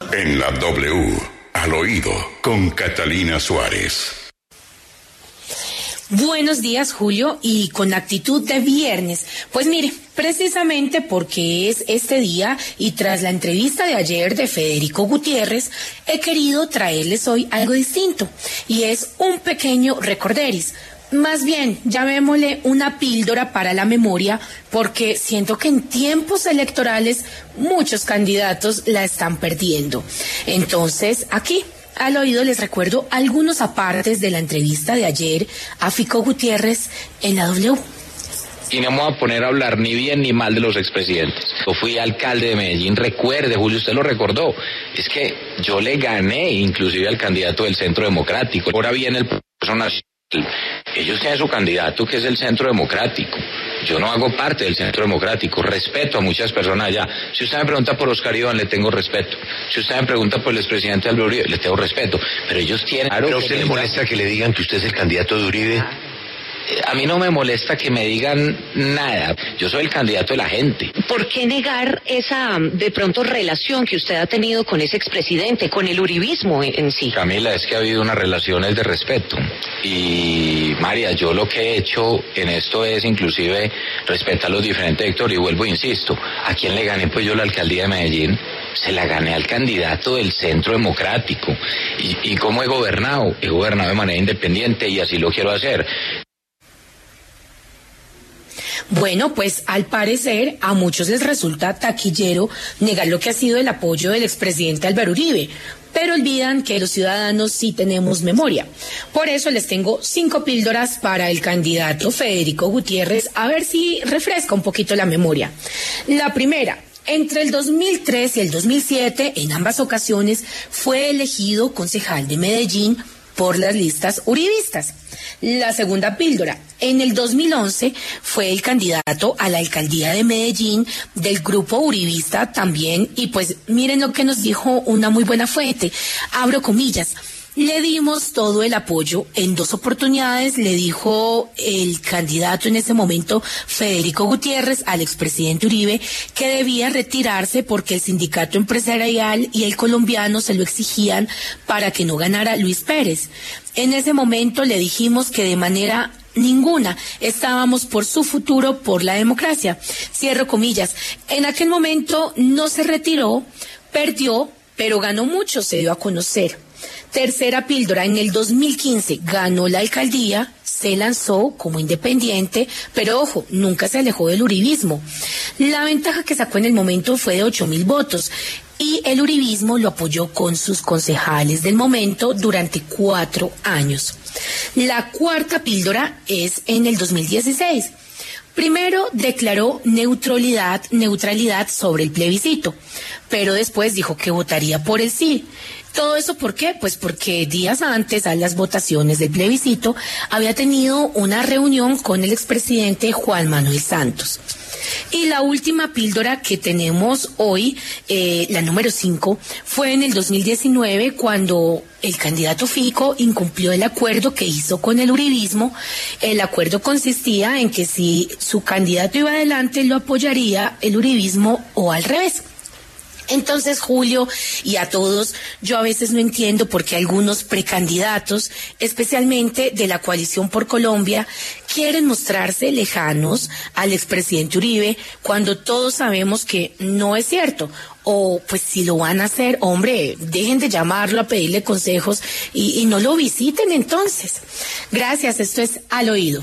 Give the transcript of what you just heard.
En la W, al oído, con Catalina Suárez. Buenos días, Julio, y con actitud de viernes. Pues mire, precisamente porque es este día y tras la entrevista de ayer de Federico Gutiérrez, he querido traerles hoy algo distinto, y es un pequeño recorderis. Más bien, llamémosle una píldora para la memoria, porque siento que en tiempos electorales muchos candidatos la están perdiendo. Entonces, aquí al oído les recuerdo algunos apartes de la entrevista de ayer a Fico Gutiérrez en la W. Y no me voy a poner a hablar ni bien ni mal de los expresidentes. Yo fui alcalde de Medellín, recuerde, Julio, usted lo recordó. Es que yo le gané inclusive al candidato del Centro Democrático. Ahora viene el personaje. Ellos tienen su candidato que es el Centro Democrático. Yo no hago parte del Centro Democrático. Respeto a muchas personas allá. Si usted me pregunta por Oscar Iván, le tengo respeto. Si usted me pregunta por el expresidente Álvaro Uribe, le tengo respeto. Pero ellos tienen... ¿Pero a usted le molesta que le digan que usted es el candidato de Uribe? A mí no me molesta que me digan nada. Yo soy el candidato de la gente. ¿Por qué negar esa, de pronto, relación que usted ha tenido con ese expresidente, con el uribismo en, sí? Camila, es que ha habido unas relaciones de respeto. Y María, yo lo que he hecho en esto es inclusive respetar los diferentes sectores. Y vuelvo, insisto, ¿a quién le gané pues yo la alcaldía de Medellín? Se la gané al candidato del Centro Democrático. ¿Y, y cómo he gobernado? He gobernado de manera independiente y así lo quiero hacer. Bueno, pues al parecer a muchos les resulta taquillero negar lo que ha sido el apoyo del expresidente Álvaro Uribe, pero olvidan que los ciudadanos sí tenemos memoria. Por eso les tengo cinco píldoras para el candidato Federico Gutiérrez, a ver si refresca un poquito la memoria. La primera, entre el 2003 y el 2007, en ambas ocasiones, fue elegido concejal de Medellín por las listas uribistas. La segunda píldora, en el 2011 fue el candidato a la alcaldía de Medellín del grupo uribista también y pues miren lo que nos dijo una muy buena fuente, abro comillas. Le dimos todo el apoyo en dos oportunidades, le dijo el candidato en ese momento, Federico Gutiérrez, al expresidente Uribe, que debía retirarse porque el sindicato empresarial y el colombiano se lo exigían para que no ganara Luis Pérez. En ese momento le dijimos que de manera ninguna estábamos por su futuro, por la democracia. Cierro comillas. En aquel momento no se retiró, perdió, pero ganó mucho, se dio a conocer. Tercera píldora, en el 2015 ganó la alcaldía, se lanzó como independiente, pero ojo, nunca se alejó del uribismo. La ventaja que sacó en el momento fue de ocho mil votos y el uribismo lo apoyó con sus concejales del momento durante cuatro años. La cuarta píldora es en el 2016. Primero declaró neutralidad, neutralidad sobre el plebiscito, pero después dijo que votaría por el sí. ¿Todo eso por qué? Pues porque días antes a las votaciones del plebiscito había tenido una reunión con el expresidente Juan Manuel Santos. Y la última píldora que tenemos hoy, eh, la número 5, fue en el 2019 cuando el candidato Fico incumplió el acuerdo que hizo con el uribismo. El acuerdo consistía en que si su candidato iba adelante lo apoyaría el uribismo o al revés. Entonces, Julio, y a todos, yo a veces no entiendo por qué algunos precandidatos, especialmente de la coalición por Colombia, quieren mostrarse lejanos al expresidente Uribe cuando todos sabemos que no es cierto. O pues si lo van a hacer, hombre, dejen de llamarlo a pedirle consejos y, y no lo visiten entonces. Gracias, esto es al oído.